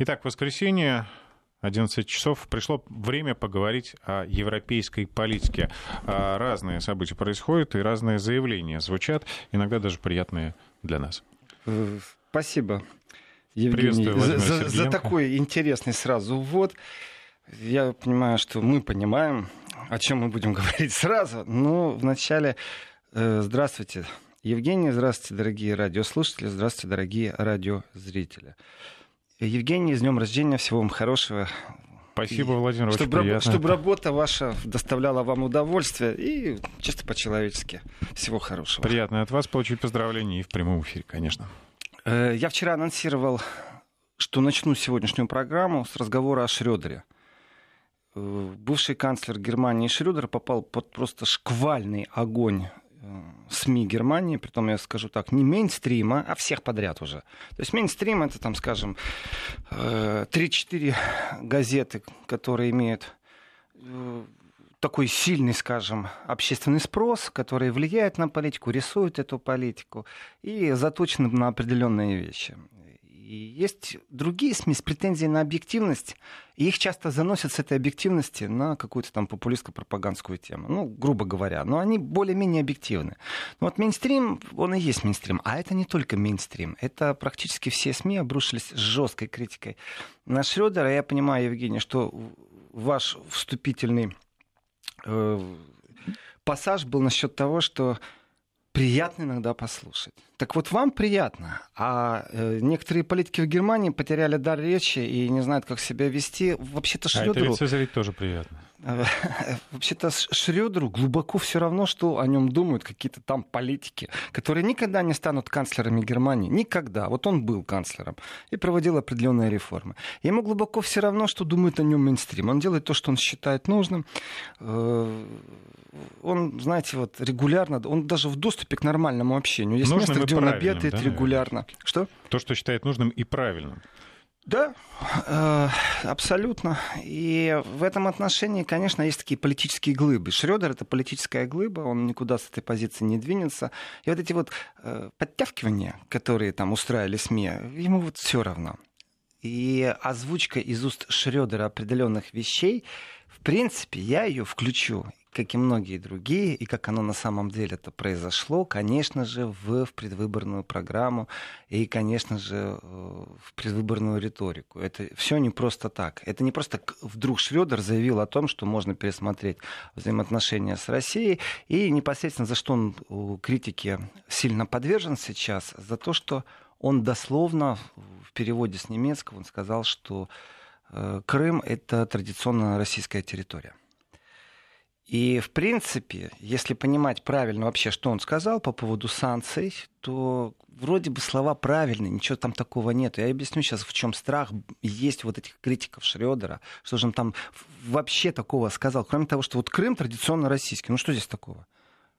Итак, воскресенье, 11 часов. Пришло время поговорить о европейской политике. А, разные события происходят, и разные заявления звучат, иногда даже приятные для нас. Э, спасибо, Евгений, за, за, за такой интересный сразу ввод. Я понимаю, что мы понимаем, о чем мы будем говорить сразу. Но вначале э, здравствуйте, Евгений, здравствуйте, дорогие радиослушатели, здравствуйте, дорогие радиозрители. Евгений, с днем рождения, всего вам хорошего. Спасибо, Владимир, чтобы, очень приятно. Чтобы работа ваша доставляла вам удовольствие и чисто по-человечески. Всего хорошего. Приятно от вас получить поздравления и в прямом эфире, конечно. Э, я вчера анонсировал, что начну сегодняшнюю программу с разговора о Шрёдере. Э, бывший канцлер Германии Шрёдер попал под просто шквальный огонь СМИ Германии, притом я скажу так, не мейнстрима, а всех подряд уже. То есть мейнстрим это там, скажем, 3-4 э, газеты, которые имеют э, такой сильный, скажем, общественный спрос, который влияет на политику, рисует эту политику и заточен на определенные вещи. И есть другие СМИ с претензией на объективность, и их часто заносят с этой объективности на какую-то там популистско-пропагандскую тему. Ну, грубо говоря. Но они более-менее объективны. Но вот мейнстрим, он и есть мейнстрим. А это не только мейнстрим. Это практически все СМИ обрушились с жесткой критикой на Шрёдера. Я понимаю, Евгений, что ваш вступительный э, пассаж был насчет того, что приятно иногда послушать. Так вот, вам приятно, а э, некоторые политики в Германии потеряли дар речи и не знают, как себя вести. Вообще-то Шрёдеру... А это ведь тоже приятно. Вообще-то Шрёдеру глубоко все равно, что о нем думают какие-то там политики, которые никогда не станут канцлерами Германии. Никогда. Вот он был канцлером и проводил определенные реформы. Ему глубоко все равно, что думает о нем мейнстрим. Он делает то, что он считает нужным. Э, он, знаете, вот регулярно, он даже в доступе к нормальному общению. Есть Нужным место, где он обедает да, регулярно. Что? То, что считает нужным и правильным. Да, э, абсолютно. И в этом отношении, конечно, есть такие политические глыбы. Шредер это политическая глыба, он никуда с этой позиции не двинется. И вот эти вот э, подтягивания, которые там устраивали СМИ, ему вот все равно. И озвучка из уст Шредера определенных вещей, в принципе, я ее включу как и многие другие, и как оно на самом деле это произошло, конечно же, в, в предвыборную программу и, конечно же, э, в предвыборную риторику. Это все не просто так. Это не просто вдруг Шредер заявил о том, что можно пересмотреть взаимоотношения с Россией, и непосредственно за что он критики сильно подвержен сейчас, за то, что он дословно в переводе с немецкого он сказал, что э, Крым это традиционно российская территория. И, в принципе, если понимать правильно вообще, что он сказал по поводу санкций, то вроде бы слова правильные, ничего там такого нет. Я объясню сейчас, в чем страх есть вот этих критиков Шредера, что же он там вообще такого сказал, кроме того, что вот Крым традиционно российский. Ну что здесь такого?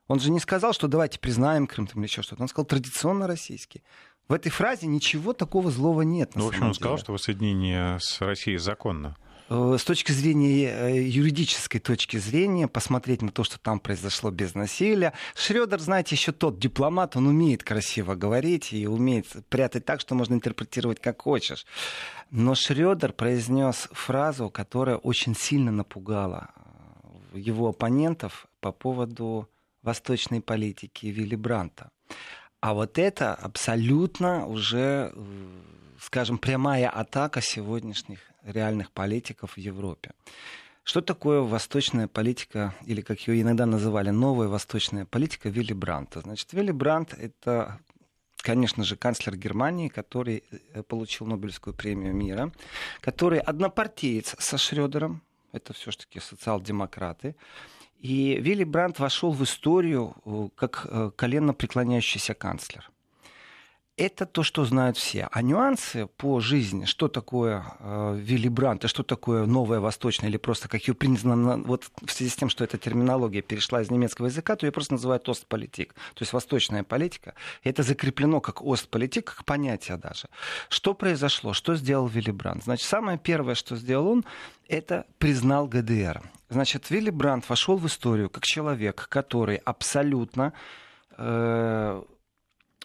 Он же не сказал, что давайте признаем Крым там, или еще что-то. Он сказал традиционно российский. В этой фразе ничего такого злого нет. Ну, в общем, он сказал, что воссоединение с Россией законно. Э, с точки зрения э, юридической точки зрения, посмотреть на то, что там произошло без насилия. Шредер, знаете, еще тот дипломат, он умеет красиво говорить и умеет прятать так, что можно интерпретировать как хочешь. Но Шредер произнес фразу, которая очень сильно напугала э, его оппонентов по поводу восточной политики Вилли Бранта. А вот это абсолютно уже, скажем, прямая атака сегодняшних реальных политиков в Европе. Что такое восточная политика, или как ее иногда называли, новая восточная политика Вилли Бранта? Значит, Вилли Брант — это, конечно же, канцлер Германии, который э, получил Нобелевскую премию мира, который однопартиец со Шредером, это все-таки социал-демократы, и Вилли Брандт вошел в историю э, как э, коленно преклоняющийся канцлер – это то, что знают все. А нюансы по жизни, что такое э, Вилли Брант, и что такое новая восточная, или просто как ее принято, вот в связи с тем, что эта терминология перешла из немецкого языка, то ее просто называют Остполитик, то есть восточная политика. И это закреплено как Остполитик, как понятие даже. Что произошло? Что сделал Вилли Брант? Значит, самое первое, что сделал он, это признал ГДР. Значит, Вилли Брант вошел в историю как человек, который абсолютно э,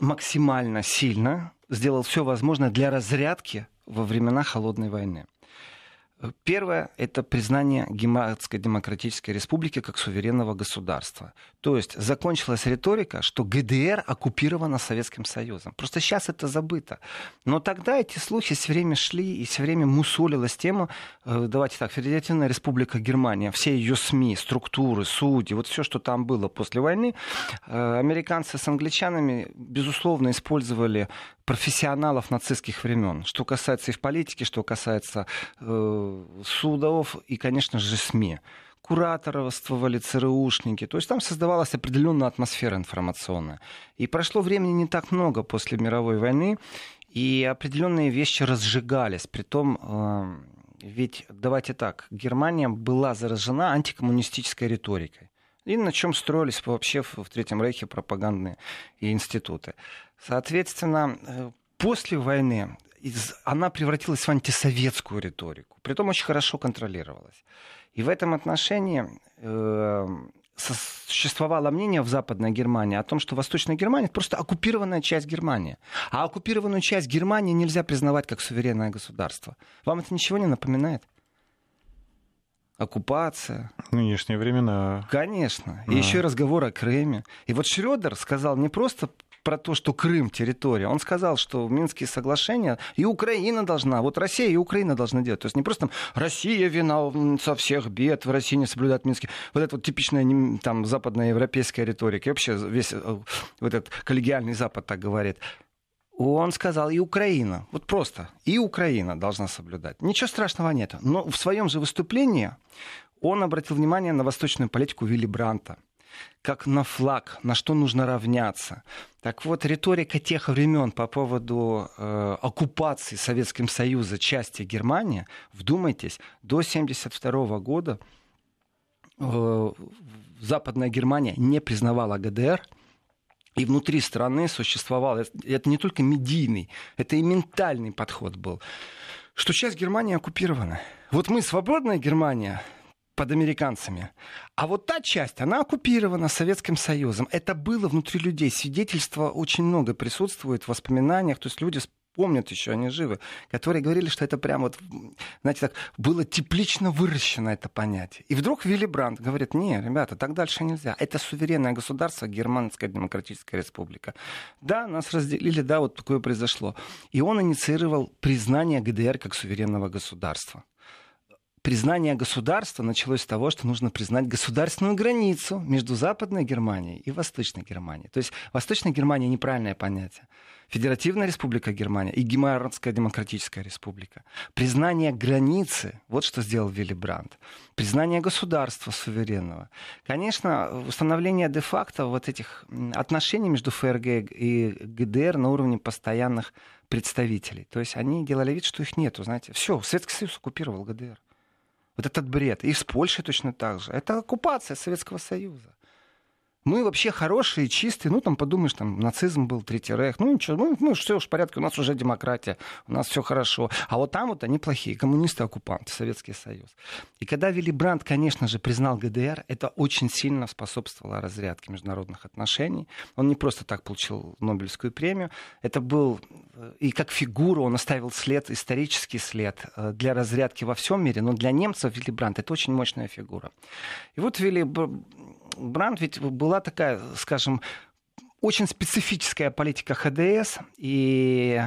максимально сильно сделал все возможное для разрядки во времена Холодной войны. Первое – это признание Гематской Демократической Республики как суверенного государства. То есть закончилась риторика, что ГДР оккупирована Советским Союзом. Просто сейчас это забыто. Но тогда эти слухи все время шли и все время мусолилась тема, э, давайте так, Федеративная Республика Германия, все ее СМИ, структуры, судьи, вот все, что там было после войны, э, американцы с англичанами, безусловно, использовали профессионалов нацистских времен. Что касается и в политике, что касается э, судов и, конечно же, СМИ кураторствовали ЦРУшники. То есть там создавалась определенная атмосфера информационная. И прошло времени не так много после мировой войны, и определенные вещи разжигались. Притом, э, ведь, давайте так, Германия была заражена антикоммунистической риторикой. И на чем строились вообще в Третьем Рейхе пропагандные институты. Соответственно, э, после войны она превратилась в антисоветскую риторику, притом очень хорошо контролировалась. И в этом отношении э, существовало мнение в Западной Германии о том, что Восточная Германия это просто оккупированная часть Германии. А оккупированную часть Германии нельзя признавать как суверенное государство. Вам это ничего не напоминает? Оккупация. Нынешние времена. Конечно. И еще и разговор о Крыме. И вот Шредер сказал не просто про то, что Крым территория. Он сказал, что в Минские соглашения и Украина должна, вот Россия и Украина должны делать. То есть не просто там Россия виновница всех бед, в России не соблюдают Минские. Вот это вот типичная там западная европейская риторика. И вообще весь э, вот этот коллегиальный Запад так говорит. Он сказал, и Украина. Вот просто. И Украина должна соблюдать. Ничего страшного нет. Но в своем же выступлении он обратил внимание на восточную политику Вилли Бранта как на флаг, на что нужно равняться. Так вот, риторика тех времен по поводу э, оккупации Советским Союзом части Германии, вдумайтесь, до 1972 года э, Западная Германия не признавала ГДР, и внутри страны существовал, это не только медийный, это и ментальный подход был, что часть Германии оккупирована. Вот мы свободная Германия, под американцами. А вот та часть, она оккупирована Советским Союзом. Это было внутри людей. Свидетельства очень много присутствует в воспоминаниях. То есть люди помнят еще, они живы, которые говорили, что это прям вот, знаете, так, было теплично выращено это понятие. И вдруг Вилли Брандт говорит, не, ребята, так дальше нельзя. Это суверенное государство, Германская Демократическая Республика. Да, нас разделили, да, вот такое произошло. И он инициировал признание ГДР как суверенного государства признание государства началось с того, что нужно признать государственную границу между Западной Германией и Восточной Германией. То есть Восточная Германия неправильное понятие. Федеративная республика Германия и Геморротская демократическая республика. Признание границы, вот что сделал Вилли Брандт. Признание государства суверенного. Конечно, установление де-факто вот этих отношений между ФРГ и ГДР на уровне постоянных представителей. То есть они делали вид, что их нету, знаете. Все, Советский Союз оккупировал ГДР. Вот этот бред. И с Польшей точно так же. Это оккупация Советского Союза мы вообще хорошие, чистые, ну, там, подумаешь, там, нацизм был, Третий Рейх, ну, ничего, ну, ну, все в порядке, у нас уже демократия, у нас все хорошо. А вот там вот они плохие, коммунисты-оккупанты, Советский Союз. И когда Вилли Брандт, конечно же, признал ГДР, это очень сильно способствовало разрядке международных отношений. Он не просто так получил Нобелевскую премию, это был и как фигура он оставил след, исторический след э, для разрядки во всем мире, но для немцев Вилли Брандт это очень мощная фигура. И вот Вилли Брандт ведь была такая, скажем, очень специфическая политика ХДС, и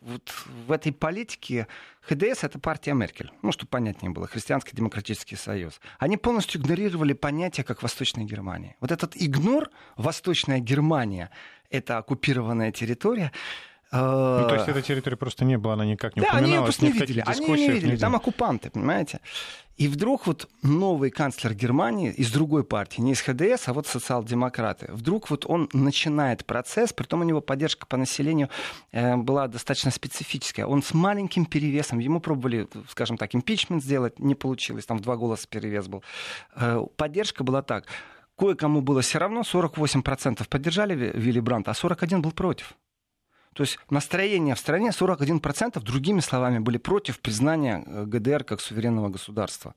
вот в этой политике ХДС — это партия Меркель, ну, чтобы понятнее было, Христианский демократический союз. Они полностью игнорировали понятие, как Восточная Германия. Вот этот игнор, Восточная Германия — это оккупированная территория, ну, то есть эта территория просто не была, она никак не да, упоминалась. они ее просто не видели. Они ее не видели. Там оккупанты, понимаете? И вдруг вот новый канцлер Германии из другой партии, не из ХДС, а вот социал-демократы, вдруг вот он начинает процесс, при том у него поддержка по населению э, была достаточно специфическая. Он с маленьким перевесом, ему пробовали, скажем так, импичмент сделать, не получилось, там в два голоса перевес был. Э, поддержка была так. Кое-кому было все равно, 48% поддержали Вилли Бранта, а 41% был против. То есть настроение в стране 41% другими словами были против признания э, ГДР как суверенного государства.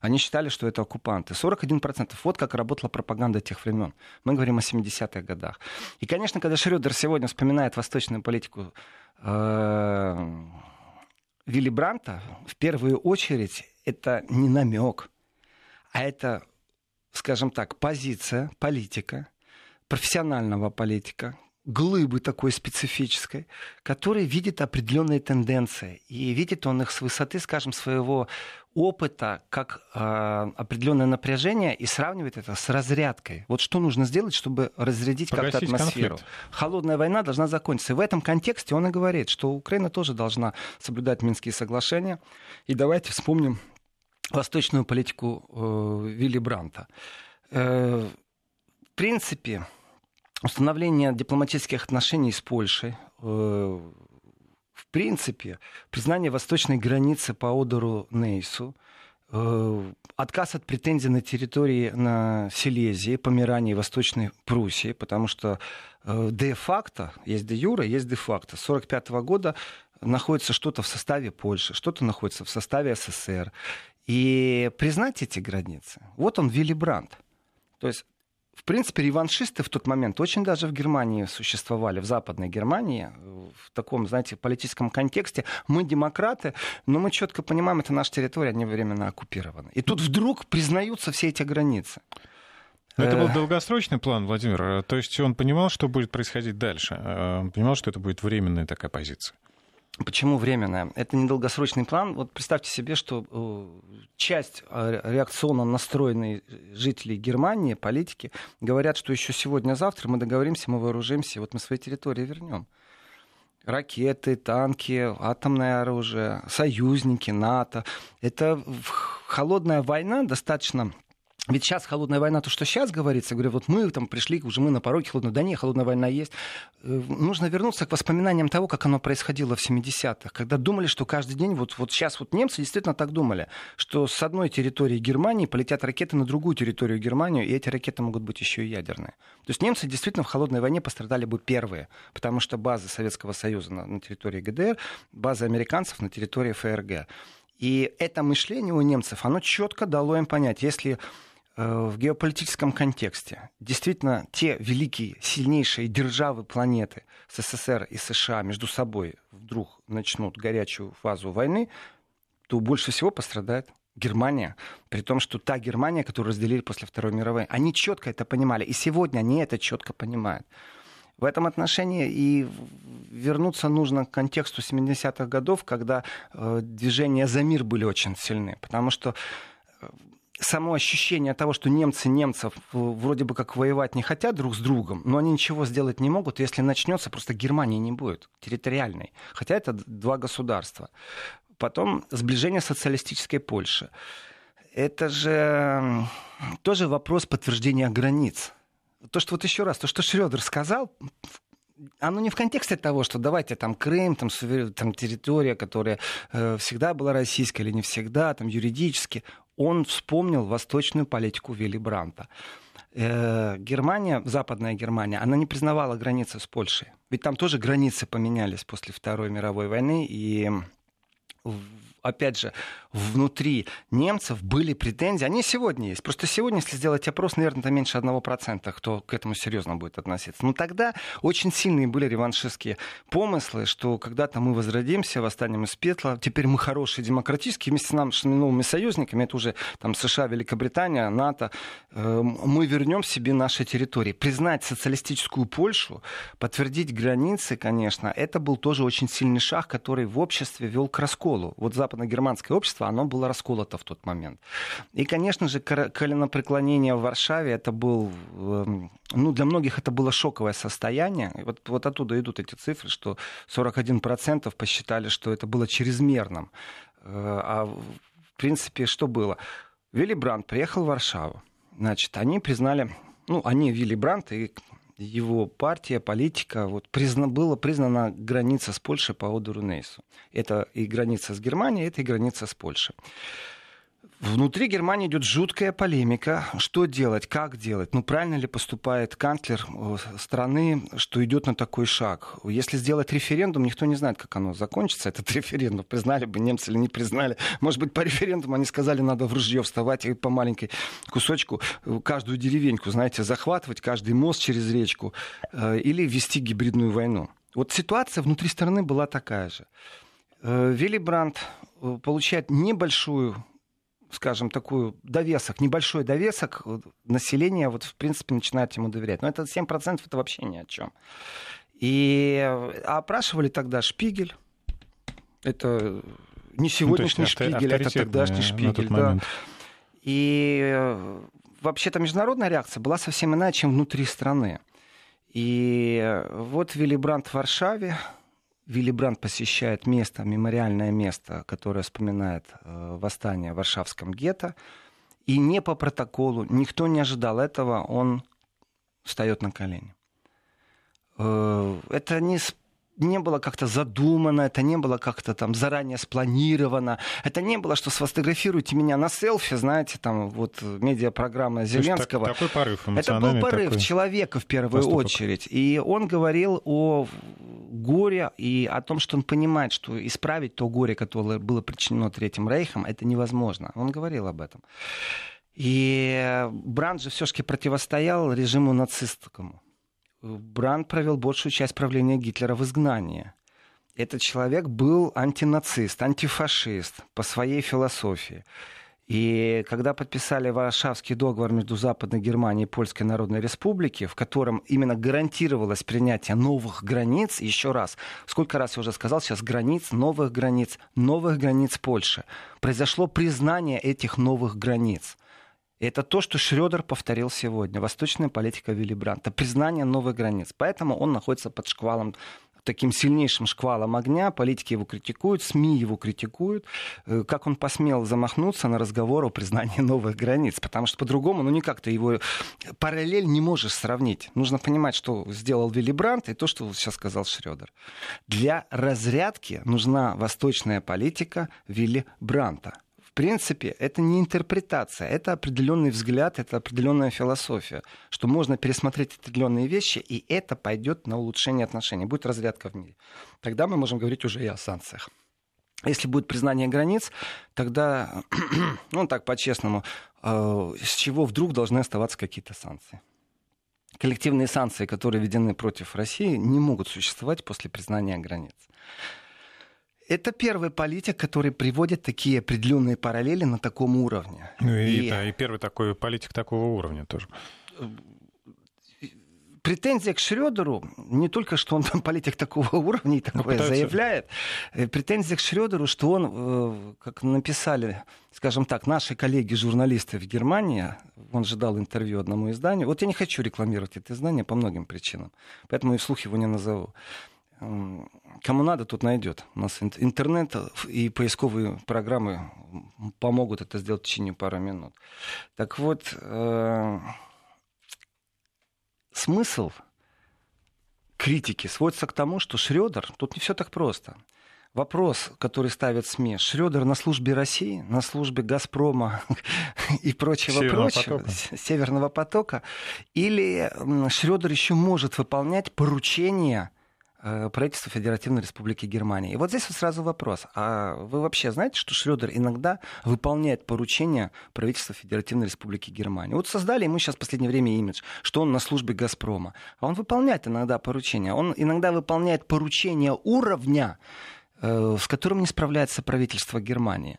Они считали, что это оккупанты. 41%. Вот как работала пропаганда тех времен. Мы говорим о 70-х годах. И, конечно, когда Шрёдер сегодня вспоминает восточную политику э, Вилли Бранта в первую очередь это не намек, а это, скажем так, позиция политика, профессионального политика, глыбы такой специфической, который видит определенные тенденции. И видит он их с высоты, скажем, своего опыта, как э, определенное напряжение, и сравнивает это с разрядкой. Вот что нужно сделать, чтобы разрядить как-то атмосферу. Конфликт. Холодная война должна закончиться. И в этом контексте он и говорит, что Украина тоже должна соблюдать Минские соглашения. И давайте вспомним восточную политику э, Вилли Бранта. Э, в принципе, установление дипломатических отношений с Польшей, э, в принципе, признание восточной границы по Одеру Нейсу, э, отказ от претензий на территории на Силезии, Померании, Восточной Пруссии, потому что э, де-факто, есть де-юра, есть де-факто. С 1945 года находится что-то в составе Польши, что-то находится в составе СССР. И признать эти границы, вот он Вилли Брандт. То есть в принципе, реваншисты в тот момент очень даже в Германии существовали, в Западной Германии, в таком, знаете, политическом контексте. Мы демократы, но мы четко понимаем, это наша территория, они временно оккупированы. И тут вдруг признаются все эти границы. Но это был э. долгосрочный план, Владимир. То есть он понимал, что будет происходить дальше. Э, он понимал, что это будет временная такая позиция. Почему временная? Это недолгосрочный план. Вот представьте себе, что э, часть э, реакционно настроенной жителей Германии, политики, говорят, что еще сегодня-завтра мы договоримся, мы вооружимся, вот мы свои территории вернем. Ракеты, танки, атомное оружие, союзники, НАТО. Это холодная война достаточно ведь сейчас холодная война, то, что сейчас говорится, говорю, вот мы там пришли, уже мы на пороге холодной, да нет, холодная война есть. Э, нужно вернуться к воспоминаниям того, как оно происходило в 70-х, когда думали, что каждый день, вот, вот сейчас вот немцы действительно так думали, что с одной территории Германии полетят ракеты на другую территорию Германии, и эти ракеты могут быть еще и ядерные. То есть немцы действительно в холодной войне пострадали бы первые, потому что базы Советского Союза на, на территории ГДР, базы американцев на территории ФРГ. И это мышление у немцев, оно четко дало им понять, если в геополитическом контексте действительно те великие, сильнейшие державы планеты СССР и США между собой вдруг начнут горячую фазу войны, то больше всего пострадает Германия, при том, что та Германия, которую разделили после Второй мировой, они четко это понимали, и сегодня они это четко понимают. В этом отношении и вернуться нужно к контексту 70-х годов, когда э, движения за мир были очень сильны, потому что э, само ощущение того, что немцы немцев вроде бы как воевать не хотят друг с другом, но они ничего сделать не могут, если начнется, просто Германии не будет территориальной. Хотя это два государства. Потом сближение социалистической Польши. Это же тоже вопрос подтверждения границ. То, что вот еще раз, то, что Шредер сказал, оно не в контексте того, что давайте там Крым, там, там территория, которая э, всегда была российской или не всегда, там юридически он вспомнил восточную политику Вилли Бранта. Э, Германия, Западная Германия, она не признавала границы с Польшей. Ведь там тоже границы поменялись после Второй мировой войны, и опять же, внутри немцев были претензии. Они сегодня есть. Просто сегодня, если сделать опрос, наверное, это меньше 1%, кто к этому серьезно будет относиться. Но тогда очень сильные были реваншистские помыслы, что когда-то мы возродимся, восстанем из петла, теперь мы хорошие, демократические, вместе с нашими новыми союзниками, это уже там США, Великобритания, НАТО, э, мы вернем себе наши территории. Признать социалистическую Польшу, подтвердить границы, конечно, это был тоже очень сильный шаг, который в обществе вел к расколу. Вот западно-германское общество, оно было расколото в тот момент. И, конечно же, коленопреклонение в Варшаве, это был, эм, ну, для многих это было шоковое состояние. Вот, вот оттуда идут эти цифры, что 41% посчитали, что это было чрезмерным. Э, а в принципе, что было? Вилли Брандт приехал в Варшаву. Значит, они признали, ну, они, Вилли Брандт и его партия, политика, вот, призна, была признана граница с Польшей по Одеру Нейсу. Это и граница с Германией, это и граница с Польшей. Внутри Германии идет жуткая полемика. Что делать, как делать? Ну, правильно ли поступает канцлер э, страны, что идет на такой шаг? Если сделать референдум, никто не знает, как оно закончится, этот референдум. Признали бы немцы или не признали. Может быть, по референдуму они сказали, надо в ружье вставать и по маленькой кусочку э, каждую деревеньку, знаете, захватывать, каждый мост через речку э, или вести гибридную войну. Вот ситуация внутри страны была такая же. Вилли Брандт получает небольшую скажем, такую довесок, небольшой довесок, население вот, в принципе, начинает ему доверять. Но это 7% это вообще ни о чем. И опрашивали тогда Шпигель. Это не сегодняшний ну, Шпигель, это тогдашний Шпигель. Да. И э, вообще-то международная реакция была совсем иная, чем внутри страны. И вот Вилли Брандт в Варшаве, Вилли Брандт посещает место, мемориальное место, которое вспоминает э, восстание в Варшавском гетто. И не по протоколу, никто не ожидал этого, он встает на колени. Э, это не не было как-то задумано, это не было как-то там заранее спланировано, это не было, что сфотографируйте меня на селфи, знаете, там вот медиапрограмма Зеленского. Так, такой порыв Это был порыв человека в первую поступок. очередь. И он говорил о горе и о том, что он понимает, что исправить то горе, которое было причинено Третьим Рейхом, это невозможно. Он говорил об этом. И Бранд же все-таки противостоял режиму нацистскому. Бранд провел большую часть правления Гитлера в изгнании. Этот человек был антинацист, антифашист по своей философии. И когда подписали Варшавский договор между Западной Германией и Польской Народной Республики, в котором именно гарантировалось принятие новых границ, еще раз, сколько раз я уже сказал сейчас, границ, новых границ, новых границ Польши, произошло признание этих новых границ. Это то, что Шредер повторил сегодня. Восточная политика Вилли Бранта. Признание новых границ. Поэтому он находится под шквалом таким сильнейшим шквалом огня, политики его критикуют, СМИ его критикуют, э, как он посмел замахнуться на разговор о признании новых границ, потому что по-другому, ну никак ты его параллель не можешь сравнить. Нужно понимать, что сделал Вилли Брандт и то, что сейчас сказал Шредер. Для разрядки нужна восточная политика Вилли Бранта в принципе, это не интерпретация, это определенный взгляд, это определенная философия, что можно пересмотреть определенные вещи, и это пойдет на улучшение отношений, будет разрядка в мире. Тогда мы можем говорить уже и о санкциях. Если будет признание границ, тогда, ну так по-честному, э, с чего вдруг должны оставаться какие-то санкции? Коллективные санкции, которые введены против России, не могут существовать после признания границ. Это первый политик, который приводит такие определенные параллели на таком уровне. Ну и, и... Да, и первый такой политик такого уровня тоже. Претензия к Шредеру не только, что он политик такого уровня и такое пытаются... заявляет, э, претензия к Шредеру, что он, э, как написали, скажем так, наши коллеги-журналисты в Германии, он же дал интервью одному изданию, вот я не хочу рекламировать это издание по многим причинам, поэтому и вслух его не назову. Кому надо, тут найдет. У нас интернет и поисковые программы помогут это сделать в течение пары минут. Так вот, э, смысл критики сводится к тому, что Шредер, тут не все так просто. Вопрос, который ставят СМИ, Шредер на службе России, на службе Газпрома и прочего Северного прочего, потока. Северного потока, или Шредер еще может выполнять поручения Э, правительства Федеративной Республики Германия. И вот здесь вот сразу вопрос. А вы вообще знаете, что Шредер иногда выполняет поручения правительства Федеративной Республики Германия? Вот создали ему сейчас в последнее время имидж, что он на службе «Газпрома». А он выполняет иногда поручения. Он иногда выполняет поручения уровня, э, с которым не справляется правительство Германии.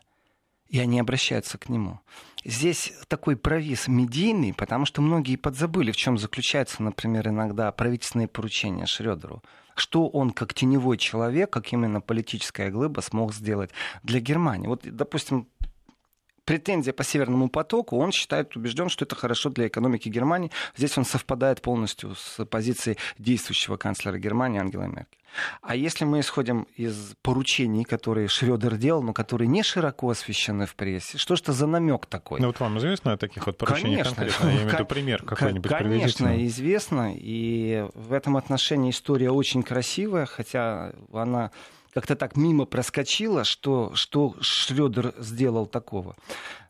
И они обращаются к нему. Здесь такой провис медийный, потому что многие подзабыли, в чем заключаются, например, иногда правительственные поручения Шредеру что он как теневой человек, как именно политическая глыба смог сделать для Германии. Вот, допустим, претензия по Северному потоку, он считает, убежден, что это хорошо для экономики Германии. Здесь он совпадает полностью с позицией действующего канцлера Германии Ангела Меркель. А если мы исходим из поручений, которые Шредер делал, но которые не широко освещены в прессе, что же это за намек такой? Ну вот вам известно о таких вот поручениях конечно, конкретно? Я имею в виду пример какой-нибудь Конечно, известно. И в этом отношении история очень красивая, хотя она как-то так мимо проскочила, что, что Шредер сделал такого.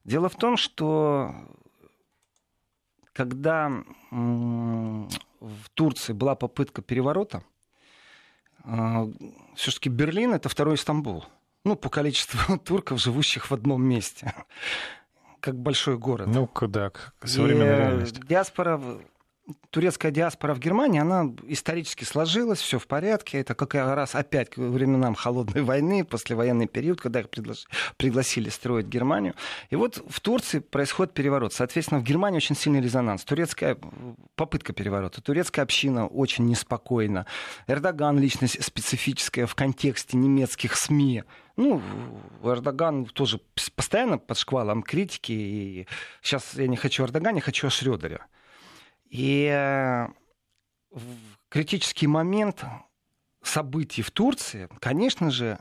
Дело в том, что когда в Турции была попытка переворота, а, все-таки Берлин это второй Стамбул. Ну, по количеству турков, живущих в одном месте. Как большой город. Ну, да, современная реальность. Диаспора турецкая диаспора в Германии, она исторически сложилась, все в порядке. Это как раз опять к временам холодной войны, послевоенный период, когда их пригласили строить Германию. И вот в Турции происходит переворот. Соответственно, в Германии очень сильный резонанс. Турецкая попытка переворота. Турецкая община очень неспокойна. Эрдоган личность специфическая в контексте немецких СМИ. Ну, Эрдоган тоже постоянно под шквалом критики. И сейчас я не хочу Эрдогана, я хочу о Шрёдере. И э, в критический момент событий в Турции, конечно же,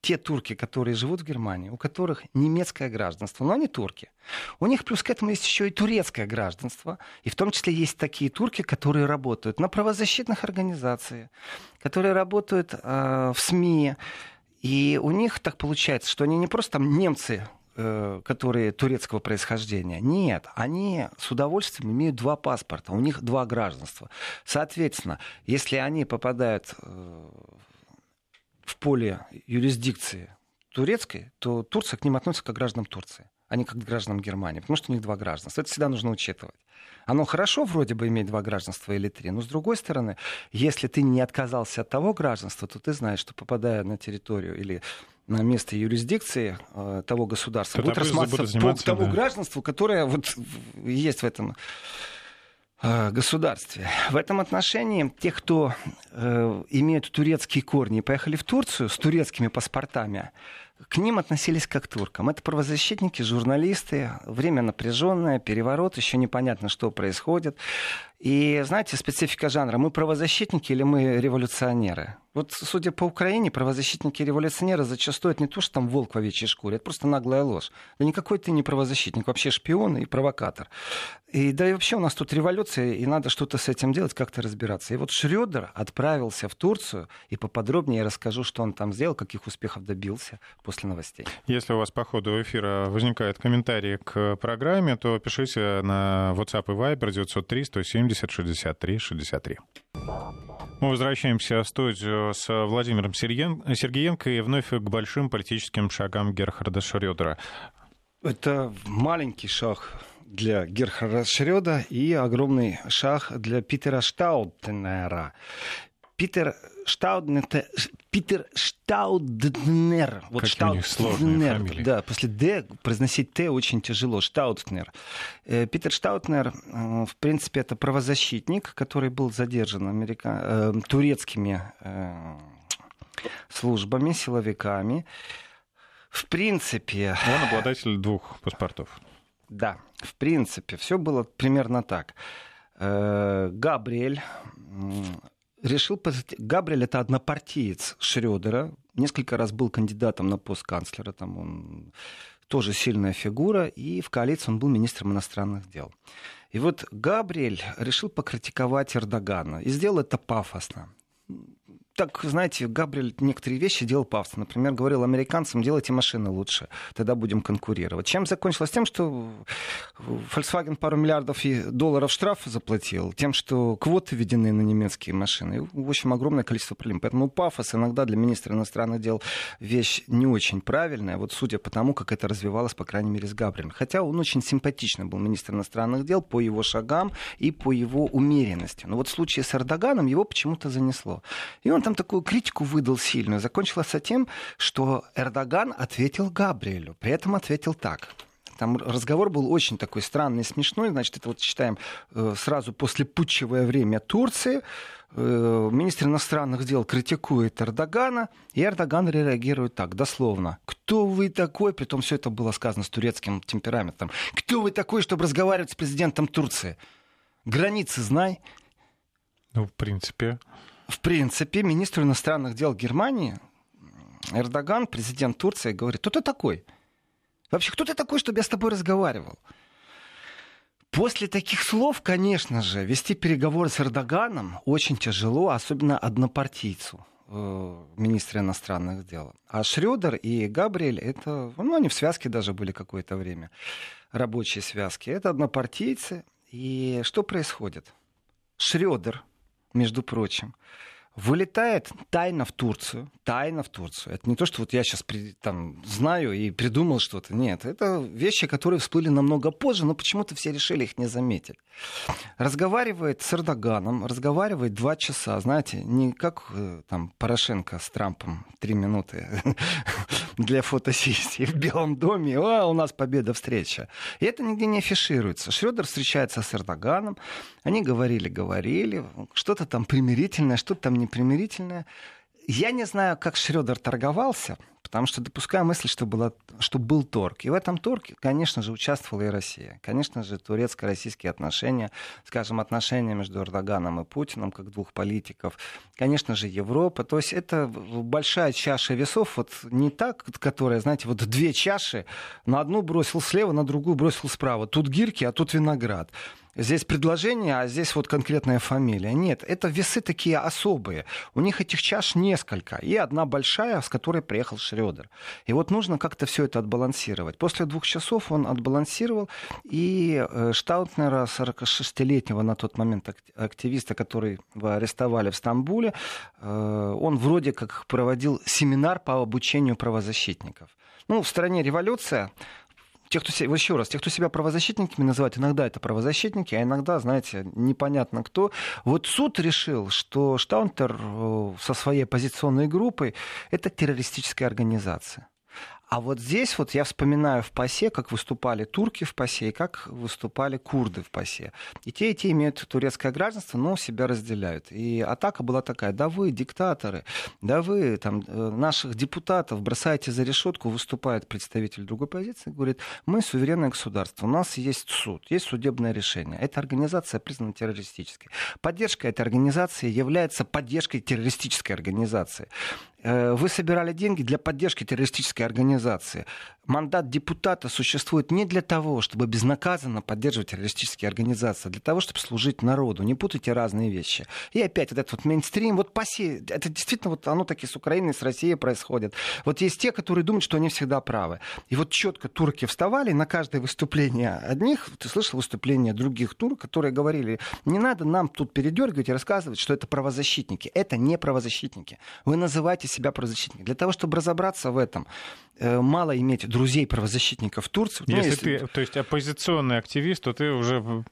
те турки, которые живут в Германии, у которых немецкое гражданство, но они турки. У них плюс к этому есть еще и турецкое гражданство. И в том числе есть такие турки, которые работают на правозащитных организациях, которые работают э, в СМИ. И у них так получается, что они не просто там немцы, которые турецкого происхождения. Нет, они с удовольствием имеют два паспорта, у них два гражданства. Соответственно, если они попадают э, в поле юрисдикции турецкой, то Турция к ним относится как к гражданам Турции, а не как гражданам Германии, потому что у них два гражданства. Это всегда нужно учитывать. Оно хорошо вроде бы иметь два гражданства или три, но с другой стороны, если ты не отказался от того гражданства, то ты знаешь, что попадая на территорию или на место юрисдикции э, того государства будет рассматриваться по тому да. гражданству, которое вот есть в этом э, государстве. В этом отношении те, кто э, имеют турецкие корни и поехали в Турцию с турецкими паспортами, к ним относились как к туркам. Это правозащитники, журналисты, время напряженное, переворот, еще непонятно, что происходит. И знаете, специфика жанра, мы правозащитники или мы революционеры? Вот, судя по Украине, правозащитники и революционеры зачастую это не то, что там волк в овечьей шкуре, это просто наглая ложь. Да никакой ты не правозащитник, вообще шпион и провокатор. И да и вообще у нас тут революция, и надо что-то с этим делать, как-то разбираться. И вот Шрёдер отправился в Турцию, и поподробнее расскажу, что он там сделал, каких успехов добился после новостей. Если у вас по ходу эфира возникают комментарии к программе, то пишите на WhatsApp и Viber 903 170 63 63. Мы возвращаемся в студию с Владимиром Сергеенко и вновь к большим политическим шагам Герхарда Шрёдера. Это маленький шаг для Герхарда Шрёда и огромный шаг для Питера Штаутенера. Питер Штауднер, Питер Штауднер. Вот как Штауднер. Да, после Д произносить Т очень тяжело. Штауднер. Э, Питер Штауднер, э, в принципе, это правозащитник, который был задержан америка... Э, турецкими службами, силовиками. В принципе... Он обладатель двух паспортов. Да, в принципе, все было примерно так. Габриэль решил... Габриэль — это однопартиец Шрёдера. Несколько раз был кандидатом на пост канцлера. Там он тоже сильная фигура. И в коалиции он был министром иностранных дел. И вот Габриэль решил покритиковать Эрдогана. И сделал это пафосно так, знаете, Габриэль некоторые вещи делал пафосно. Например, говорил американцам, делайте машины лучше, тогда будем конкурировать. Чем закончилось? Тем, что Volkswagen пару миллиардов долларов штрафа заплатил, тем, что квоты введены на немецкие машины. В общем, огромное количество проблем. Поэтому пафос иногда для министра иностранных дел вещь не очень правильная, вот судя по тому, как это развивалось, по крайней мере, с Габриэлем. Хотя он очень симпатичный был министр иностранных дел по его шагам и по его умеренности. Но вот в случае с Эрдоганом его почему-то занесло. И он там такую критику выдал сильную. Закончилось тем, что Эрдоган ответил Габриэлю. При этом ответил так. Там разговор был очень такой странный, смешной. Значит, это вот считаем э, сразу после путчевое время Турции. Э, министр иностранных дел критикует Эрдогана, и Эрдоган реагирует так, дословно. Кто вы такой? Притом все это было сказано с турецким темпераментом. Кто вы такой, чтобы разговаривать с президентом Турции? Границы знай. Ну, в принципе в принципе, министр иностранных дел Германии Эрдоган, президент Турции, говорит, кто ты такой? Вообще, кто ты такой, чтобы я с тобой разговаривал? После таких слов, конечно же, вести переговоры с Эрдоганом очень тяжело, особенно однопартийцу э, министра иностранных дел. А Шрёдер и Габриэль, это, ну, они в связке даже были какое-то время, рабочие связки. Это однопартийцы. И что происходит? Шрёдер, между прочим, вылетает тайно в Турцию, тайно в Турцию. Это не то, что вот я сейчас там знаю и придумал что-то. Нет, это вещи, которые всплыли намного позже, но почему-то все решили их не заметить. Разговаривает с Эрдоганом, разговаривает два часа, знаете, не как э, там Порошенко с Трампом три минуты для фотосессии в Белом доме, а, у нас победа, встреча. И это нигде не афишируется. Шредер встречается с Эрдоганом, они говорили, говорили, что-то там примирительное, что-то там непримирительное. Я не знаю, как Шредер торговался, потому что допускаю мысль, что, была, что был торг. И в этом торге, конечно же, участвовала и Россия. Конечно же, турецко-российские отношения, скажем, отношения между Эрдоганом и Путиным, как двух политиков. Конечно же, Европа. То есть это большая чаша весов, вот не так, которая, знаете, вот две чаши, на одну бросил слева, на другую бросил справа. Тут гирки, а тут виноград здесь предложение, а здесь вот конкретная фамилия. Нет, это весы такие особые. У них этих чаш несколько. И одна большая, с которой приехал Шредер. И вот нужно как-то все это отбалансировать. После двух часов он отбалансировал, и э, Штаутнера, 46-летнего на тот момент активиста, который арестовали в Стамбуле, э, он вроде как проводил семинар по обучению правозащитников. Ну, в стране революция, те, кто себя, еще раз, те, кто себя правозащитниками называют, иногда это правозащитники, а иногда, знаете, непонятно кто. Вот суд решил, что Штаунтер э, со своей оппозиционной группой это террористическая организация. А вот здесь вот я вспоминаю в ПАСЕ, как выступали турки в ПАСЕ и как выступали курды в ПАСЕ. И те, и те имеют турецкое гражданство, но себя разделяют. И атака была такая, да вы, диктаторы, да вы, там, э, наших депутатов бросаете за решетку, выступает представитель другой позиции, говорит, мы суверенное государство, у нас есть суд, есть судебное решение. Эта организация признана террористической. Поддержка этой организации является поддержкой террористической организации. Э, вы собирали деньги для поддержки террористической организации. Мандат депутата существует не для того, чтобы безнаказанно поддерживать террористические организации, а для того, чтобы служить народу. Не путайте разные вещи. И опять вот этот вот мейнстрим, вот паси, это действительно вот оно таки с Украиной, с Россией происходит. Вот есть те, которые думают, что они всегда правы. И вот четко турки вставали на каждое выступление одних, ты слышал выступления других турок, которые говорили, не надо нам тут передергивать и рассказывать, что это правозащитники. Это не правозащитники. Вы называете себя правозащитником. Для того, чтобы разобраться в этом, э, мало иметь друзей правозащитников в Турции. Если, ну, если ты, то есть оппозиционный активист, то ты уже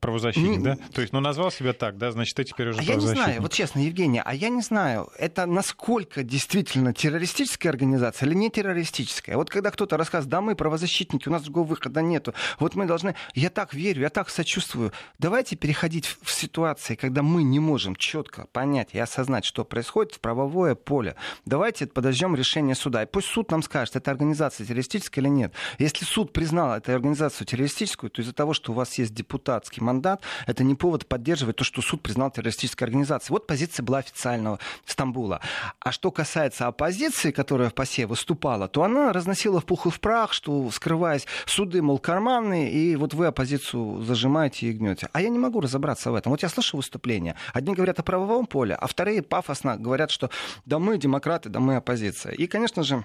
правозащитник, не, да? То есть, ну, назвал себя так, да, значит, ты теперь уже а Я не знаю, вот честно, Евгения, а я не знаю, это насколько действительно террористическая организация или не террористическая. Вот когда кто-то рассказывает, да, мы правозащитники, у нас другого выхода нету, вот мы должны... Я так верю, я так сочувствую. Давайте переходить в ситуации, когда мы не можем четко понять и осознать, что происходит в правовое поле. Давайте подождем решения суда. И пусть суд нам скажет, это организация террористическая или нет. Если суд признал эту организацию террористическую, то из-за того, что у вас есть депутатский мандат, это не повод поддерживать то, что суд признал террористической организацией. Вот позиция была официального Стамбула. А что касается оппозиции, которая в ПАСЕ выступала, то она разносила в пух и в прах, что, скрываясь, суды, мол, карманные, и вот вы оппозицию зажимаете и гнете. А я не могу разобраться в этом. Вот я слышу выступления. Одни говорят о правовом поле, а вторые пафосно говорят, что да мы демократы, да мы оппозиция. И, конечно же,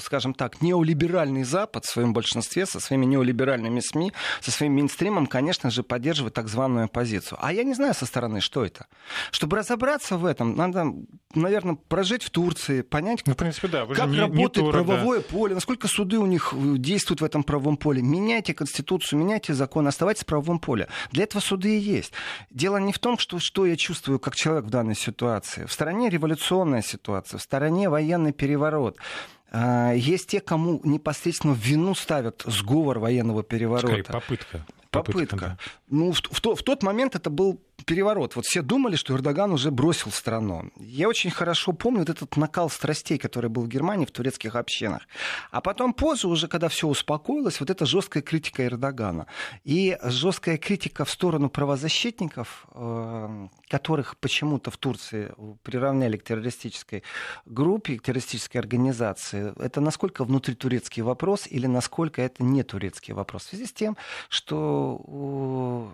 скажем так, неолиберальный Запад в своем большинстве, со своими неолиберальными СМИ, со своим мейнстримом, конечно же, поддерживает так званую оппозицию. А я не знаю со стороны, что это. Чтобы разобраться в этом, надо, наверное, прожить в Турции, понять, ну, в принципе, да. Вы как не, работает не турок, правовое да. поле, насколько суды у них э, действуют в этом правовом поле. Меняйте Конституцию, меняйте закон, оставайтесь в правовом поле. Для этого суды и есть. Дело не в том, что, что я чувствую как человек в данной ситуации. В стране революционная ситуация, в стороне военный переворот. А, есть те, кому непосредственно в вину ставят сговор военного переворота. Скорее, попытка. Попытка. попытка. Да. Ну, в, в, в тот момент это был переворот. Вот все думали, что Эрдоган уже бросил страну. Я очень хорошо помню вот этот накал страстей, который был в Германии, в турецких общинах. А потом позже, уже когда все успокоилось, вот эта жесткая критика Эрдогана. И жесткая критика в сторону правозащитников, э, которых почему-то в Турции приравняли к террористической группе, к террористической организации. Это насколько внутритурецкий вопрос или насколько это не турецкий вопрос? В связи с тем, что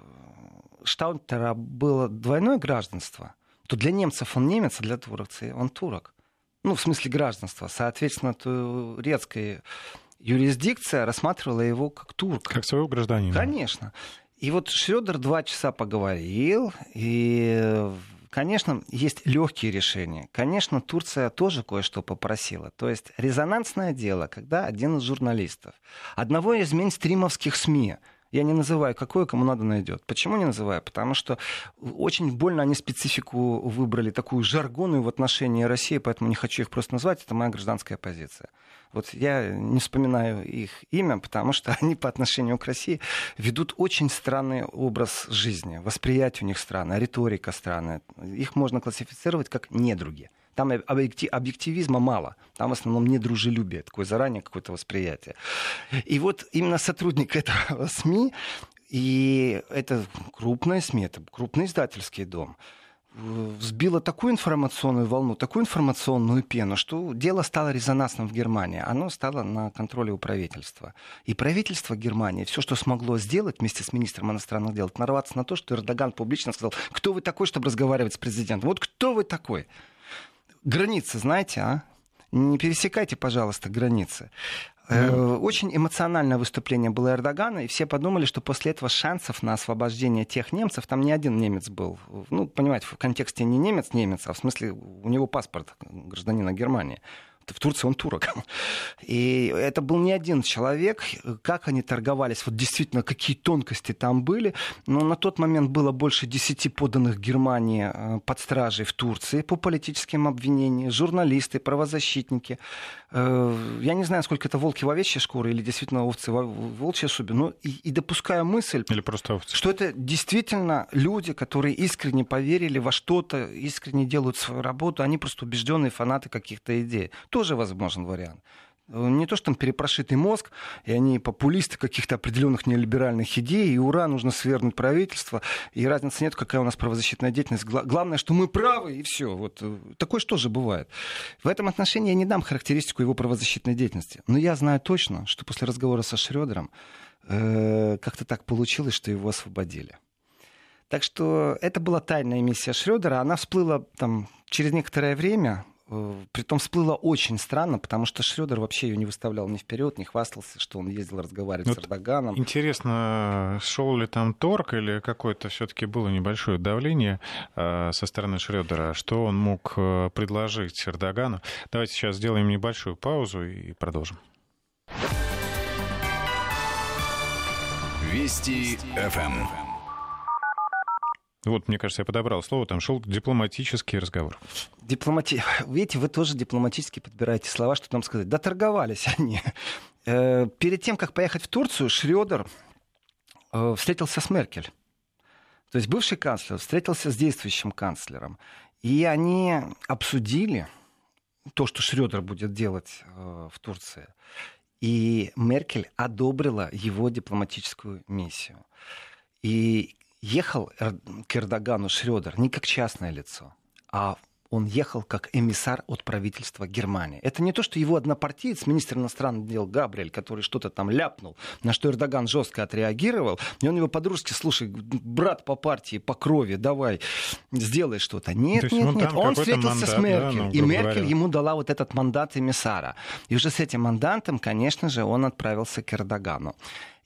Штаунтера было двойное гражданство, то для немцев он немец, а для турцев он турок. Ну, в смысле гражданства. Соответственно, турецкая юрисдикция рассматривала его как турк. Как своего гражданина. Конечно. И вот Шредер два часа поговорил, и конечно, есть легкие решения. Конечно, Турция тоже кое-что попросила. То есть резонансное дело, когда один из журналистов одного из мейнстримовских СМИ я не называю, какое кому надо найдет. Почему не называю? Потому что очень больно они специфику выбрали, такую жаргонную в отношении России, поэтому не хочу их просто назвать. Это моя гражданская позиция. Вот я не вспоминаю их имя, потому что они по отношению к России ведут очень странный образ жизни. Восприятие у них странное, риторика странная. Их можно классифицировать как недруги. Там объективизма мало. Там в основном недружелюбие, такое заранее какое-то восприятие. И вот именно сотрудник этого СМИ, и это крупная СМИ, это крупный издательский дом, взбила такую информационную волну, такую информационную пену, что дело стало резонансным в Германии. Оно стало на контроле у правительства. И правительство Германии все, что смогло сделать вместе с министром иностранных дел, нарваться на то, что Эрдоган публично сказал, кто вы такой, чтобы разговаривать с президентом? Вот кто вы такой? Границы, знаете, а? Не пересекайте, пожалуйста, границы. Mm. Очень эмоциональное выступление было Эрдогана, и все подумали, что после этого шансов на освобождение тех немцев, там не один немец был, ну, понимаете, в контексте не немец-немец, а в смысле у него паспорт гражданина Германии в Турции он турок. И это был не один человек. Как они торговались, вот действительно, какие тонкости там были. Но на тот момент было больше десяти поданных Германии э, под стражей в Турции по политическим обвинениям. Журналисты, правозащитники. Э, я не знаю, сколько это волки в овечьей шкуре или действительно овцы в волчьей шубе. Но и, и допускаю мысль, или просто овцы. что это действительно люди, которые искренне поверили во что-то, искренне делают свою работу. Они просто убежденные фанаты каких-то идей тоже возможен вариант. Не то, что там перепрошитый мозг, и они популисты каких-то определенных нелиберальных идей, и ура, нужно свергнуть правительство, и разницы нет, какая у нас правозащитная деятельность. Главное, что мы правы, и все. Вот. Э, такое что же бывает. В этом отношении я не дам характеристику его правозащитной деятельности. Но я знаю точно, что после разговора со Шредером э, как-то так получилось, что его освободили. Так что это была тайная миссия Шредера. Она всплыла там через некоторое время, Э, притом всплыло очень странно, потому что Шредер вообще ее не выставлял ни вперед, не хвастался, что он ездил разговаривать вот с Эрдоганом. Интересно, шел ли там торг или какое-то все-таки было небольшое давление э, со стороны Шредера, что он мог э, предложить Эрдогану? Давайте сейчас сделаем небольшую паузу и продолжим. Вести ФМ. Вот, мне кажется, я подобрал слово, там шел дипломатический разговор. Дипломати... Видите, вы тоже дипломатически подбираете слова, что там сказать. Да торговались они. Э, перед тем, как поехать в Турцию, Шредер э, встретился с Меркель. То есть бывший канцлер встретился с действующим канцлером. И они обсудили то, что Шредер будет делать э, в Турции. И Меркель одобрила его дипломатическую миссию. И ехал к Эрдогану Шредер не как частное лицо, а он ехал как эмиссар от правительства Германии. Это не то, что его однопартиец, министр иностранных дел Габриэль, который что-то там ляпнул, на что Эрдоган жестко отреагировал, и он его подружки, слушай, брат по партии, по крови, давай, сделай что-то. Нет, нет, нет, он встретился мандат, с Меркель, да, ну, и Меркель говоря. ему дала вот этот мандат эмиссара. И уже с этим мандатом, конечно же, он отправился к Эрдогану.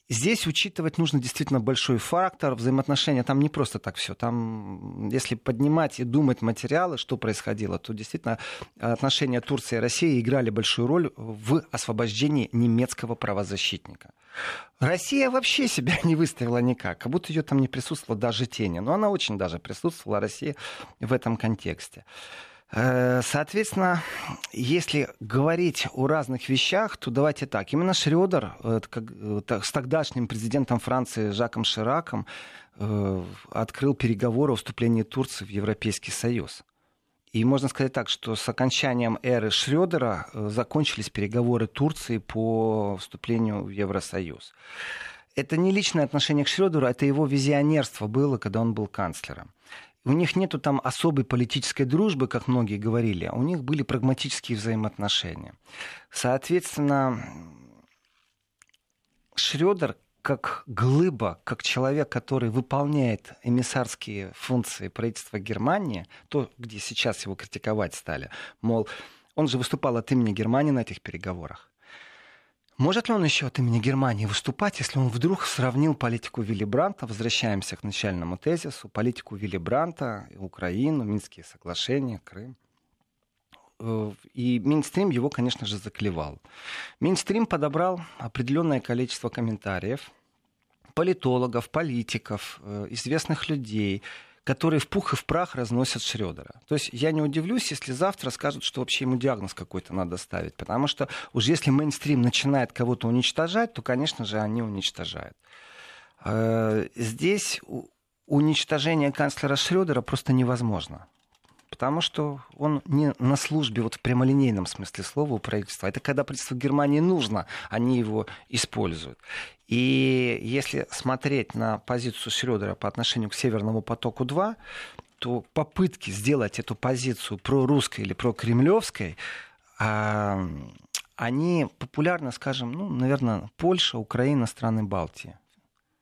Здесь учитывать нужно действительно большой фактор взаимоотношения. Там не просто так все. Там, если поднимать и думать материалы, что происходило, то действительно отношения Турции и России играли большую роль в освобождении немецкого правозащитника. Россия вообще себя не выставила никак, как будто ее там не присутствовала даже тени. Но она очень даже присутствовала, Россия, в этом контексте. Э, соответственно, если говорить о разных вещах, то давайте так. Именно Шредер э, с тогдашним президентом Франции Жаком Шираком э, открыл переговоры о вступлении Турции в Европейский Союз. И можно сказать так, что с окончанием эры Шредера закончились переговоры Турции по вступлению в Евросоюз. Это не личное отношение к Шредеру, это его визионерство было, когда он был канцлером. У них нету там особой политической дружбы, как многие говорили, а у них были прагматические взаимоотношения. Соответственно, Шредер как глыба, как человек, который выполняет эмиссарские функции правительства Германии, то, где сейчас его критиковать стали, мол, он же выступал от имени Германии на этих переговорах. Может ли он еще от имени Германии выступать, если он вдруг сравнил политику Вилли Бранта, возвращаемся к начальному тезису, политику Вилли Бранта, Украину, Минские соглашения, Крым? Э, и Минстрим его, конечно же, заклевал. Минстрим подобрал определенное количество комментариев политологов, политиков, э, известных людей, которые в пух и в прах разносят Шредера. То есть я не удивлюсь, если завтра скажут, что вообще ему диагноз какой-то надо ставить. Потому что уж если мейнстрим начинает кого-то уничтожать, то, конечно же, они уничтожают. Э, здесь уничтожение канцлера Шредера просто невозможно. Потому что он не на службе вот в прямолинейном смысле слова у правительства. Это когда правительству Германии нужно, они его используют. И если смотреть на позицию Шредера по отношению к Северному потоку-2, то попытки сделать эту позицию прорусской или прокремлевской, а, они популярны, скажем, ну, наверное, Польша, Украина, страны Балтии.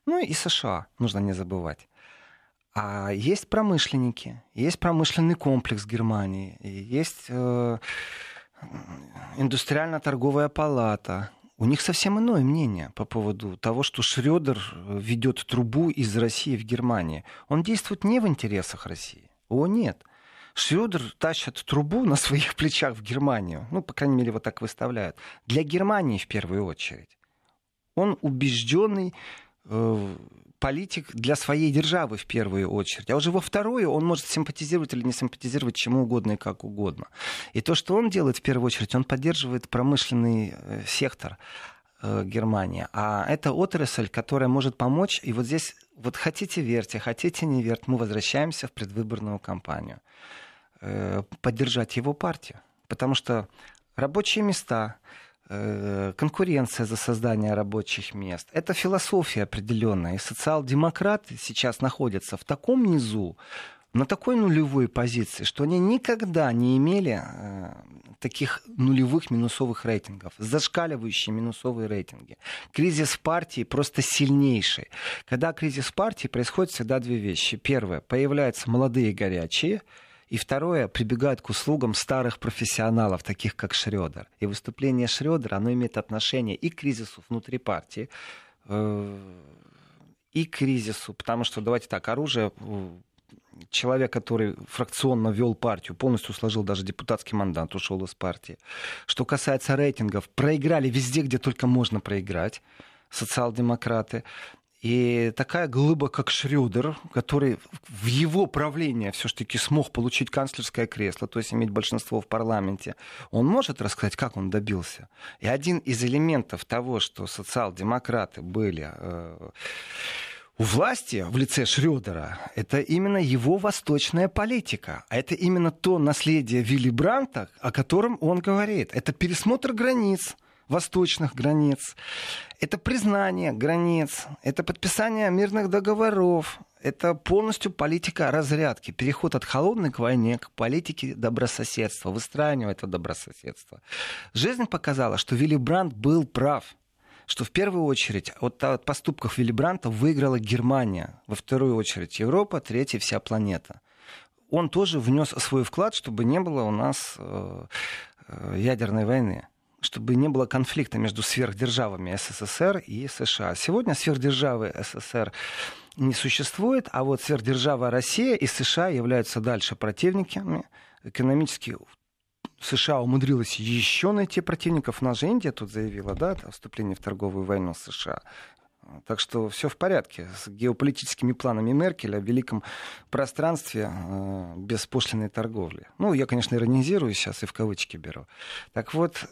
Ну и США, нужно не забывать. А есть промышленники, есть промышленный комплекс Германии, есть э, индустриально-торговая палата. У них совсем иное мнение по поводу того, что Шредер ведет трубу из России в Германию. Он действует не в интересах России. О, нет. Шредер тащит трубу на своих плечах в Германию. Ну, по крайней мере, вот так выставляют. Для Германии в первую очередь. Он убежденный э, политик для своей державы в первую очередь. А уже во вторую он может симпатизировать или не симпатизировать чему угодно и как угодно. И то, что он делает в первую очередь, он поддерживает промышленный э, сектор э, Германии. А это отрасль, которая может помочь. И вот здесь, вот хотите верьте, хотите не верьте, мы возвращаемся в предвыборную кампанию. Э, поддержать его партию. Потому что рабочие места, конкуренция за создание рабочих мест. Это философия определенная. И социал-демократы сейчас находятся в таком низу, на такой нулевой позиции, что они никогда не имели э, таких нулевых минусовых рейтингов, зашкаливающие минусовые рейтинги. Кризис партии просто сильнейший. Когда кризис партии, происходят всегда две вещи. Первое, появляются молодые горячие, и второе, прибегают к услугам старых профессионалов, таких как Шредер. И выступление Шредера, оно имеет отношение и к кризису внутри партии, э, и к кризису, потому что, давайте так, оружие э, человек, который фракционно вел партию, полностью сложил даже депутатский мандат, ушел из партии. Что касается рейтингов, проиграли везде, где только можно проиграть социал-демократы. И такая глыба, как Шрёдер, который в его правлении все-таки смог получить канцлерское кресло, то есть иметь большинство в парламенте, он может рассказать, как он добился. И один из элементов того, что социал-демократы были э, у власти в лице Шрёдера, это именно его восточная политика. А это именно то наследие Вилли Бранта, о котором он говорит. Это пересмотр границ восточных границ, это признание границ, это подписание мирных договоров, это полностью политика разрядки, переход от холодной к войне к политике добрососедства, выстраивание этого добрососедства. Жизнь показала, что Вилли Брандт был прав что в первую очередь от, от поступков Вилли Бранта выиграла Германия, во вторую очередь Европа, третья вся планета. Он тоже внес свой вклад, чтобы не было у нас э, э ядерной войны чтобы не было конфликта между сверхдержавами СССР и США. Сегодня сверхдержавы СССР не существует, а вот сверхдержава Россия и США являются дальше противниками. Экономически США умудрилась еще найти противников. У нас же Индия тут заявила, да, о вступлении в торговую войну с США. Так что все в порядке с геополитическими планами Меркеля в великом пространстве э, беспошлиной торговли. Ну, я, конечно, иронизирую сейчас и в кавычки беру. Так вот,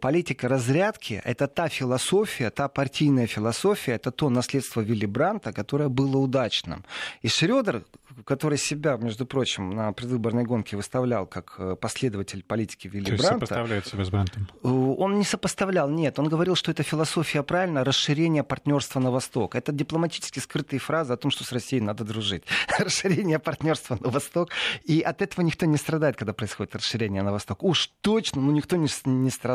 политика разрядки — это та философия, та партийная философия, это то наследство Вилли Бранта, которое было удачным. И Шредер, который себя, между прочим, на предвыборной гонке выставлял как э, последователь политики Вилли То Бранта... сопоставляет себя с Брантом? Э, он не сопоставлял, нет. Он говорил, что эта философия правильно, расширение партнерства на восток. Это дипломатически скрытые фразы о том, что с Россией надо дружить. расширение партнерства на восток. И от этого никто не страдает, когда происходит расширение на восток. Уж точно, ну никто не, не страдает.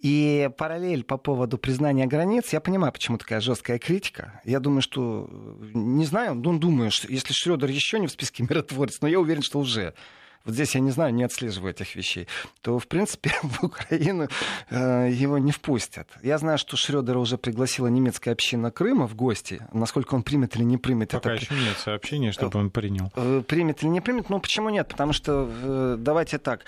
И параллель по поводу признания границ, я понимаю, почему такая жесткая критика. Я думаю, что, не знаю, ну, думаю, что если Шредер еще не в списке миротворец, но я уверен, что уже вот здесь я не знаю, не отслеживаю этих вещей, то, в принципе, в Украину э, его не впустят. Я знаю, что Шредера уже пригласила немецкая община Крыма в гости. Насколько он примет или не примет Пока это... еще нет сообщения, чтобы он принял. Э, примет или не примет, ну почему нет? Потому что, э, давайте так,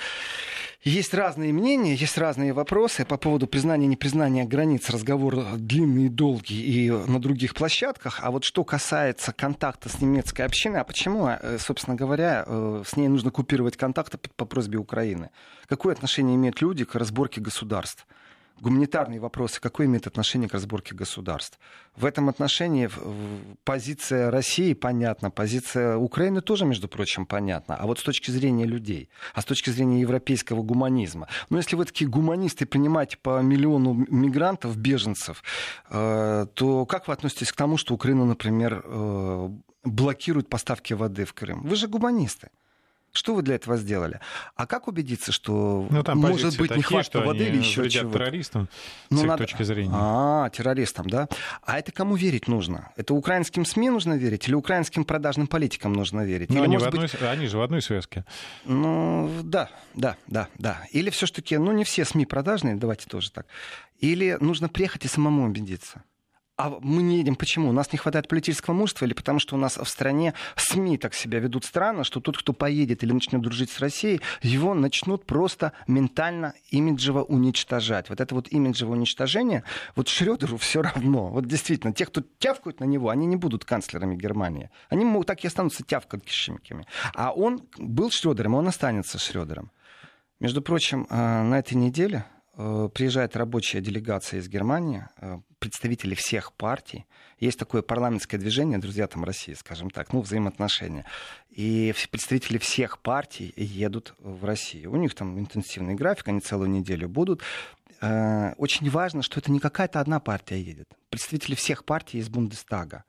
есть разные мнения, есть разные вопросы по поводу признания и непризнания границ. Разговор длинный и долгий и на других площадках. А вот что касается контакта с немецкой общиной, а почему, э, собственно говоря, э, с ней нужно купировать контакты по просьбе Украины? Какое отношение имеют люди к разборке государств? Гуманитарные вопросы, какое имеет отношение к разборке государств. В этом отношении позиция России понятна, позиция Украины тоже, между прочим, понятна. А вот с точки зрения людей, а с точки зрения европейского гуманизма, ну, если вы такие гуманисты принимаете по миллиону мигрантов, беженцев, э, то как вы относитесь к тому, что Украина, например, э, блокирует поставки воды в Крым? Вы же гуманисты. Что вы для этого сделали? А как убедиться, что ну, там может быть такие, нехватка воды или еще чего? террористам ну, с их надо... точки зрения. А, террористам, да? А это кому верить нужно? Это украинским СМИ нужно верить или украинским продажным политикам нужно верить? Ну, или, они, в одной... быть... они же в одной связке. Ну, да, да, да, да. Или все-таки, ну, не все СМИ продажные, давайте тоже так. Или нужно приехать и самому убедиться. А мы не едем почему? У нас не хватает политического мужества или потому что у нас в стране СМИ так себя ведут странно, что тот, кто поедет или начнет дружить с Россией, его начнут просто ментально, имиджево уничтожать. Вот это вот имиджевое уничтожение, вот Шредеру все равно. Вот действительно, те, кто тявкают на него, они не будут канцлерами Германии. Они могут так и останутся тявкающими. А он был Шредером, он останется Шредером. Между прочим, э, на этой неделе приезжает рабочая делегация из Германии, э, представители всех партий. Есть такое парламентское движение, друзья там России, скажем так, ну, взаимоотношения. И представители всех партий едут в Россию. У них там интенсивный график, они целую неделю будут. Э, очень важно, что это не какая-то одна партия едет. Представители всех партий из Бундестага.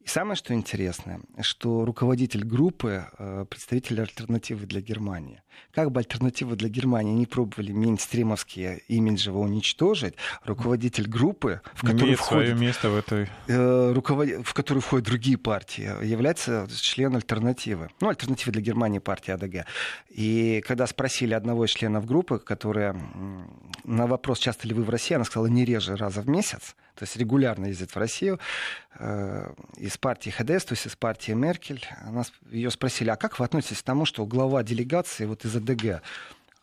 И самое, что интересное, что руководитель группы э, представитель альтернативы для Германии. Как бы альтернативы для Германии не пробовали мейнстримовские имиджево уничтожить, руководитель группы, в которую входит, место в этой... Э, руковод... в которую входят другие партии, является член альтернативы. Ну, альтернатива для Германии партия АДГ. И когда спросили одного из членов группы, которая на вопрос, часто ли вы в России, она сказала, не реже раза в месяц, то есть регулярно ездит в Россию, э, из партии ХДС, то есть из партии Меркель. Она, ее спросили, а как вы относитесь к тому, что глава делегации вот из АДГ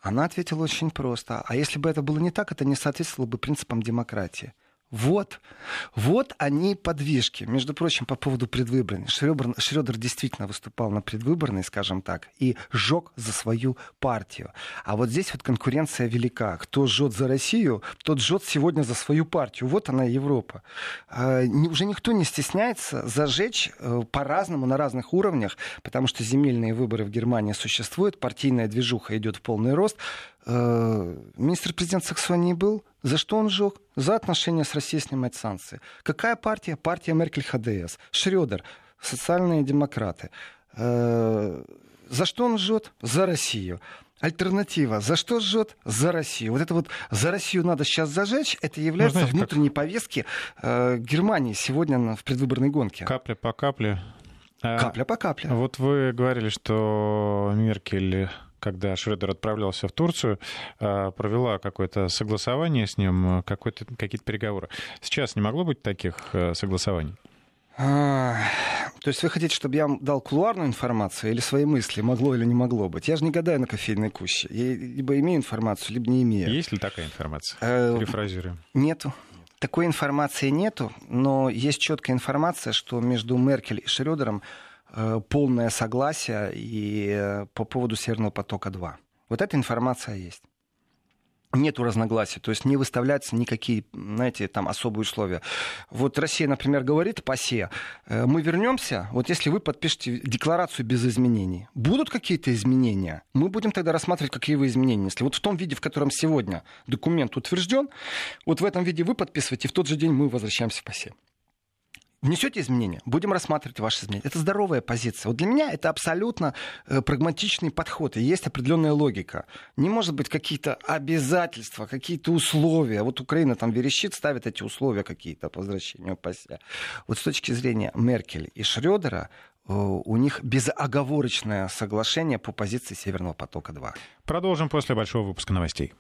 она ответила очень просто. А если бы это было не так, это не соответствовало бы принципам демократии. Вот, вот они подвижки. Между прочим, по поводу предвыборной. Шредер, Шредер действительно выступал на предвыборной, скажем так, и жег за свою партию. А вот здесь вот конкуренция велика. Кто жжет за Россию, тот жжет сегодня за свою партию. Вот она Европа. А, уже никто не стесняется зажечь э, по-разному, на разных уровнях, потому что земельные выборы в Германии существуют, партийная движуха идет в полный рост. Э, министр-президент Саксонии был. За что он сжег? За отношения с Россией снимать санкции. Какая партия? Партия Меркель ХДС. Шредер. Социальные демократы. Э, за что он жжет? За Россию. Альтернатива. За что жжет? За Россию. Вот это вот за Россию надо сейчас зажечь, это является ну, знаете, внутренней как... повестки э, Германии сегодня в предвыборной гонке. Капля по капле. Капля по капле. Вот вы говорили, что Меркель когда Шредер отправлялся в Турцию, а, провела какое-то согласование с ним, какие-то переговоры. Сейчас не могло быть таких э, согласований? А, то есть вы хотите, чтобы я вам дал кулуарную информацию или свои мысли, могло или не могло быть? Я же не гадаю на кофейной куще. Я либо имею информацию, либо не имею. Есть ли такая информация? Э, Перефразируем. Нету. Такой информации нету, но есть четкая информация, что между Меркель и Шредером Э, полное согласие и э, по поводу Северного потока-2. Вот эта информация есть. Нету разногласий, то есть не выставляются никакие, знаете, там особые условия. Вот Россия, например, говорит ПАСЕ, э, мы вернемся, вот если вы подпишете декларацию без изменений, будут какие-то изменения, мы будем тогда рассматривать, какие вы изменения. Если вот в том виде, в котором сегодня документ утвержден, вот в этом виде вы подписываете, в тот же день мы возвращаемся в ПАСЕ внесете изменения, будем рассматривать ваши изменения. Это здоровая позиция. Вот для меня это абсолютно э, прагматичный подход, и есть определенная логика. Не может быть какие-то обязательства, какие-то условия. Вот Украина там верещит, ставит эти условия какие-то по возвращению ПАСЕ. Вот с точки зрения Меркель и Шредера, у них безоговорочное соглашение по позиции Северного потока-2. Продолжим после большого выпуска новостей.